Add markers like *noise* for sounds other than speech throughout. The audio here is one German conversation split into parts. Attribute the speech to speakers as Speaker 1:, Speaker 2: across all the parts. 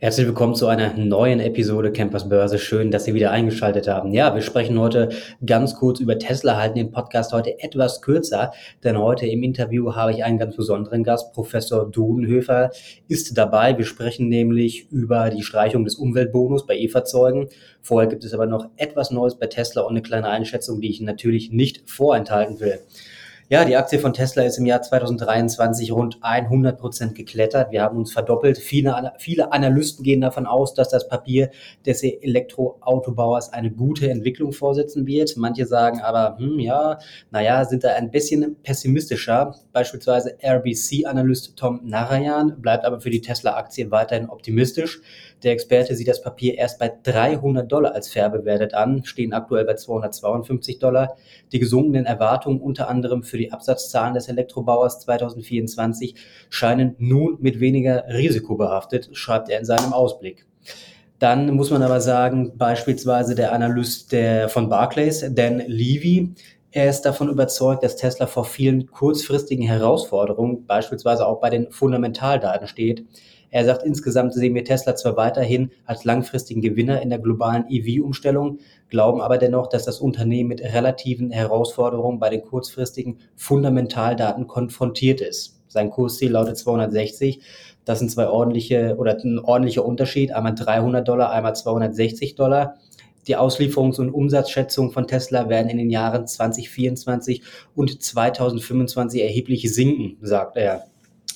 Speaker 1: Herzlich willkommen zu einer neuen Episode Campers Börse. Schön, dass Sie wieder eingeschaltet haben. Ja, wir sprechen heute ganz kurz über Tesla, halten den Podcast heute etwas kürzer, denn heute im Interview habe ich einen ganz besonderen Gast. Professor Dudenhöfer ist dabei. Wir sprechen nämlich über die Streichung des Umweltbonus bei E-Fahrzeugen. Vorher gibt es aber noch etwas Neues bei Tesla und eine kleine Einschätzung, die ich natürlich nicht vorenthalten will. Ja, die Aktie von Tesla ist im Jahr 2023 rund 100 Prozent geklettert. Wir haben uns verdoppelt. Viele, viele Analysten gehen davon aus, dass das Papier des Elektroautobauers eine gute Entwicklung vorsetzen wird. Manche sagen aber, hm, ja, naja, sind da ein bisschen pessimistischer. Beispielsweise RBC-Analyst Tom Narayan bleibt aber für die Tesla-Aktie weiterhin optimistisch. Der Experte sieht das Papier erst bei 300 Dollar als fair bewertet an, stehen aktuell bei 252 Dollar. Die gesunkenen Erwartungen unter anderem für die Absatzzahlen des Elektrobauers 2024 scheinen nun mit weniger Risiko behaftet, schreibt er in seinem Ausblick. Dann muss man aber sagen, beispielsweise der Analyst der, von Barclays, Dan Levy, er ist davon überzeugt, dass Tesla vor vielen kurzfristigen Herausforderungen, beispielsweise auch bei den Fundamentaldaten steht. Er sagt, insgesamt sehen wir Tesla zwar weiterhin als langfristigen Gewinner in der globalen EV-Umstellung, glauben aber dennoch, dass das Unternehmen mit relativen Herausforderungen bei den kurzfristigen Fundamentaldaten konfrontiert ist. Sein Kursziel lautet 260. Das sind zwei ordentliche oder ein ordentlicher Unterschied. Einmal 300 Dollar, einmal 260 Dollar. Die Auslieferungs- und Umsatzschätzungen von Tesla werden in den Jahren 2024 und 2025 erheblich sinken, sagt er.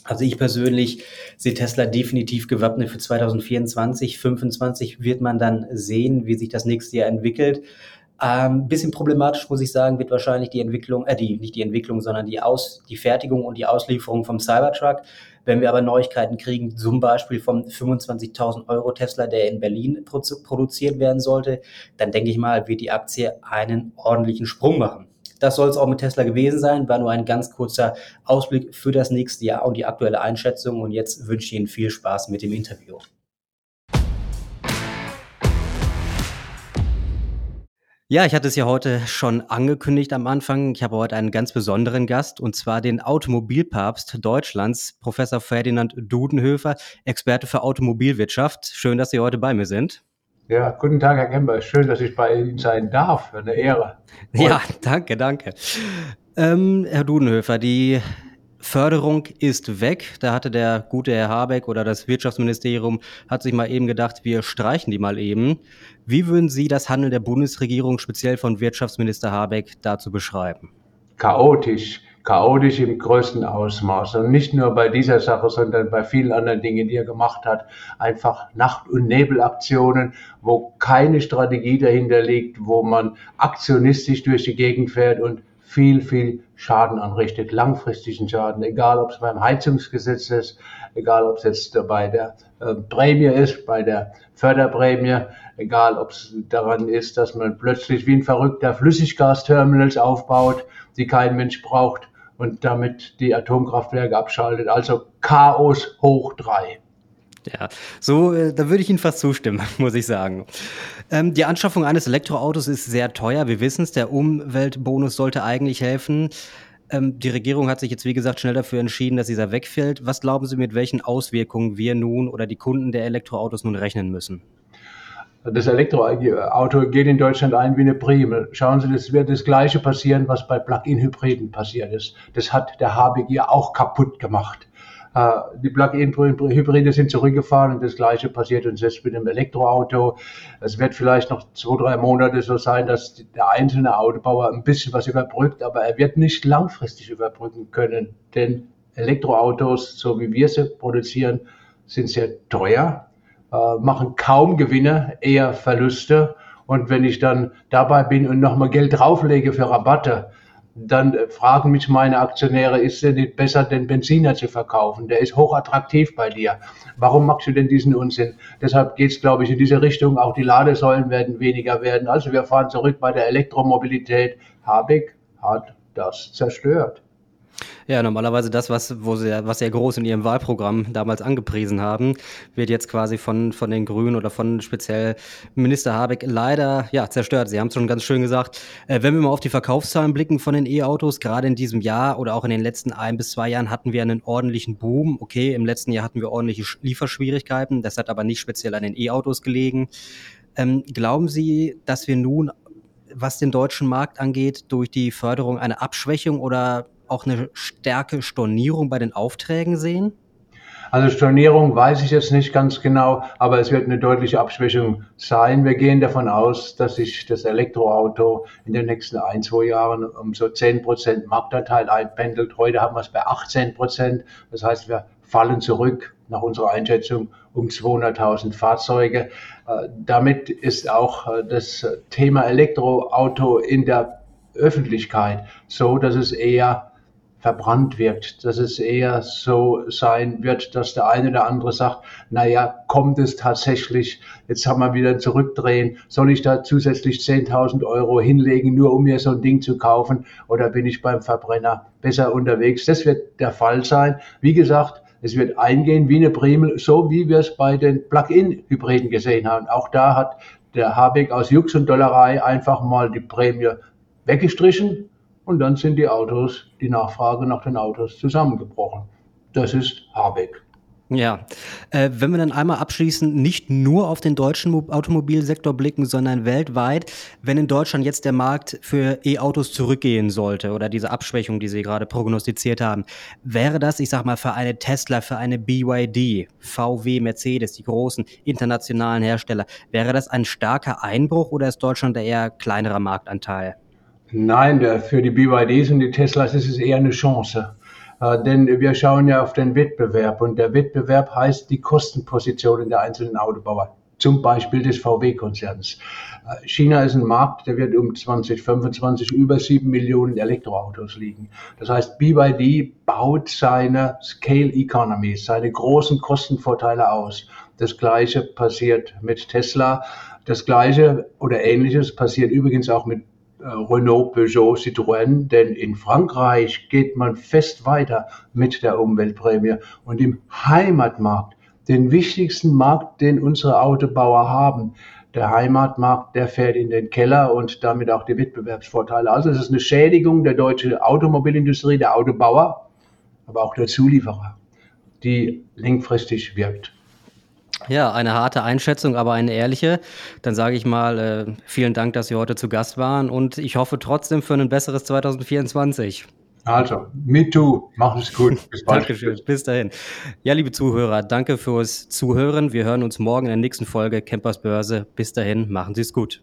Speaker 1: Also ich persönlich sehe Tesla definitiv gewappnet für 2024. 2025 wird man dann sehen, wie sich das nächste Jahr entwickelt. Ähm, bisschen problematisch muss ich sagen, wird wahrscheinlich die Entwicklung, äh, die, nicht die Entwicklung, sondern die Aus, die Fertigung und die Auslieferung vom Cybertruck. Wenn wir aber Neuigkeiten kriegen, zum Beispiel vom 25.000 Euro Tesla, der in Berlin produziert werden sollte, dann denke ich mal, wird die Aktie einen ordentlichen Sprung machen. Das soll es auch mit Tesla gewesen sein. War nur ein ganz kurzer Ausblick für das nächste Jahr und die aktuelle Einschätzung. Und jetzt wünsche ich Ihnen viel Spaß mit dem Interview. Ja, ich hatte es ja heute schon angekündigt am Anfang. Ich habe heute einen ganz besonderen Gast und zwar den Automobilpapst Deutschlands, Professor Ferdinand Dudenhöfer, Experte für Automobilwirtschaft. Schön, dass Sie heute bei mir sind.
Speaker 2: Ja, guten Tag, Herr Kemper. Schön, dass ich bei Ihnen sein darf. Eine Ehre.
Speaker 1: Und ja, danke, danke. Ähm, Herr Dudenhöfer, die Förderung ist weg. Da hatte der gute Herr Habeck oder das Wirtschaftsministerium hat sich mal eben gedacht, wir streichen die mal eben. Wie würden Sie das Handeln der Bundesregierung, speziell von Wirtschaftsminister Habeck, dazu beschreiben?
Speaker 2: Chaotisch chaotisch im größten Ausmaß. Und nicht nur bei dieser Sache, sondern bei vielen anderen Dingen, die er gemacht hat. Einfach Nacht- und Nebelaktionen, wo keine Strategie dahinter liegt, wo man aktionistisch durch die Gegend fährt und viel, viel Schaden anrichtet, langfristigen Schaden, egal ob es beim Heizungsgesetz ist, egal ob es jetzt bei der äh, Prämie ist, bei der Förderprämie, egal ob es daran ist, dass man plötzlich wie ein verrückter Flüssiggasterminals aufbaut, die kein Mensch braucht und damit die Atomkraftwerke abschaltet. Also Chaos hoch drei.
Speaker 1: Ja, so, äh, da würde ich Ihnen fast zustimmen, *laughs* muss ich sagen. Ähm, die Anschaffung eines Elektroautos ist sehr teuer. Wir wissen es, der Umweltbonus sollte eigentlich helfen. Ähm, die Regierung hat sich jetzt, wie gesagt, schnell dafür entschieden, dass dieser wegfällt. Was glauben Sie, mit welchen Auswirkungen wir nun oder die Kunden der Elektroautos nun rechnen müssen?
Speaker 2: Das Elektroauto geht in Deutschland ein wie eine Prime. Schauen Sie, das wird das Gleiche passieren, was bei Plug-in-Hybriden passiert ist. Das hat der ja auch kaputt gemacht. Äh, die Plug-in-Hybride sind zurückgefahren und das Gleiche passiert uns jetzt mit dem Elektroauto. Es wird vielleicht noch zwei, drei Monate so sein, dass der einzelne Autobauer ein bisschen was überbrückt, aber er wird nicht langfristig überbrücken können, denn Elektroautos, so wie wir sie produzieren, sind sehr teuer machen kaum Gewinne, eher Verluste. Und wenn ich dann dabei bin und nochmal Geld drauflege für Rabatte, dann fragen mich meine Aktionäre, ist es nicht besser, den Benziner zu verkaufen? Der ist hochattraktiv bei dir. Warum machst du denn diesen Unsinn? Deshalb geht es, glaube ich, in diese Richtung. Auch die Ladesäulen werden weniger werden. Also wir fahren zurück bei der Elektromobilität. Habeck hat das zerstört.
Speaker 1: Ja, normalerweise das, was, wo sie, was sie ja groß in ihrem Wahlprogramm damals angepriesen haben, wird jetzt quasi von, von den Grünen oder von speziell Minister Habeck leider ja, zerstört. Sie haben es schon ganz schön gesagt. Äh, wenn wir mal auf die Verkaufszahlen blicken von den E-Autos, gerade in diesem Jahr oder auch in den letzten ein bis zwei Jahren hatten wir einen ordentlichen Boom. Okay, im letzten Jahr hatten wir ordentliche Lieferschwierigkeiten. Das hat aber nicht speziell an den E-Autos gelegen. Ähm, glauben Sie, dass wir nun was den deutschen Markt angeht, durch die Förderung eine Abschwächung oder auch eine stärke Stornierung bei den Aufträgen sehen?
Speaker 2: Also Stornierung weiß ich jetzt nicht ganz genau, aber es wird eine deutliche Abschwächung sein. Wir gehen davon aus, dass sich das Elektroauto in den nächsten ein, zwei Jahren um so 10 Prozent Marktanteil einpendelt. Heute haben wir es bei 18 Prozent. Das heißt, wir fallen zurück nach unserer Einschätzung um 200.000 Fahrzeuge. Äh, damit ist auch äh, das Thema Elektroauto in der Öffentlichkeit so, dass es eher verbrannt wird, dass es eher so sein wird, dass der eine oder andere sagt, naja, kommt es tatsächlich, jetzt haben wir wieder ein Zurückdrehen, soll ich da zusätzlich 10.000 Euro hinlegen, nur um mir so ein Ding zu kaufen oder bin ich beim Verbrenner besser unterwegs? Das wird der Fall sein. Wie gesagt, es wird eingehen wie eine Primel, so wie wir es bei den Plug-in-Hybriden gesehen haben. Auch da hat der Habeck aus Jux und Dollerei einfach mal die Prämie weggestrichen und dann sind die Autos, die Nachfrage nach den Autos zusammengebrochen. Das ist Habeck.
Speaker 1: Ja, äh, wenn wir dann einmal abschließend nicht nur auf den deutschen Automobilsektor blicken, sondern weltweit, wenn in Deutschland jetzt der Markt für E-Autos zurückgehen sollte oder diese Abschwächung, die Sie gerade prognostiziert haben, wäre das, ich sag mal, für eine Tesla, für eine BYD, VW, Mercedes, die großen internationalen Hersteller, wäre das ein starker Einbruch oder ist Deutschland der eher kleinerer Marktanteil?
Speaker 2: Nein, für die BYDs und die Teslas ist es eher eine Chance. Äh, denn wir schauen ja auf den Wettbewerb und der Wettbewerb heißt die Kostenpositionen der einzelnen Autobauer, zum Beispiel des VW-Konzerns. Äh, China ist ein Markt, der wird um 2025 über sieben Millionen Elektroautos liegen. Das heißt, BYD baut seine Scale Economies, seine großen Kostenvorteile aus. Das Gleiche passiert mit Tesla. Das Gleiche oder Ähnliches passiert übrigens auch mit Renault, Peugeot, Citroën, denn in Frankreich geht man fest weiter mit der Umweltprämie und im Heimatmarkt, den wichtigsten Markt, den unsere Autobauer haben, der Heimatmarkt, der fährt in den Keller und damit auch die Wettbewerbsvorteile. Also es ist eine Schädigung der deutschen Automobilindustrie, der Autobauer, aber auch der Zulieferer, die langfristig wirkt.
Speaker 1: Ja, eine harte Einschätzung, aber eine ehrliche. Dann sage ich mal, äh, vielen Dank, dass Sie heute zu Gast waren und ich hoffe trotzdem für ein besseres 2024.
Speaker 2: Also, me too. Mach es gut. *laughs*
Speaker 1: Bis bald. Dankeschön. Bis dahin. Ja, liebe Zuhörer, danke fürs Zuhören. Wir hören uns morgen in der nächsten Folge Campers Börse. Bis dahin, machen Sie es gut.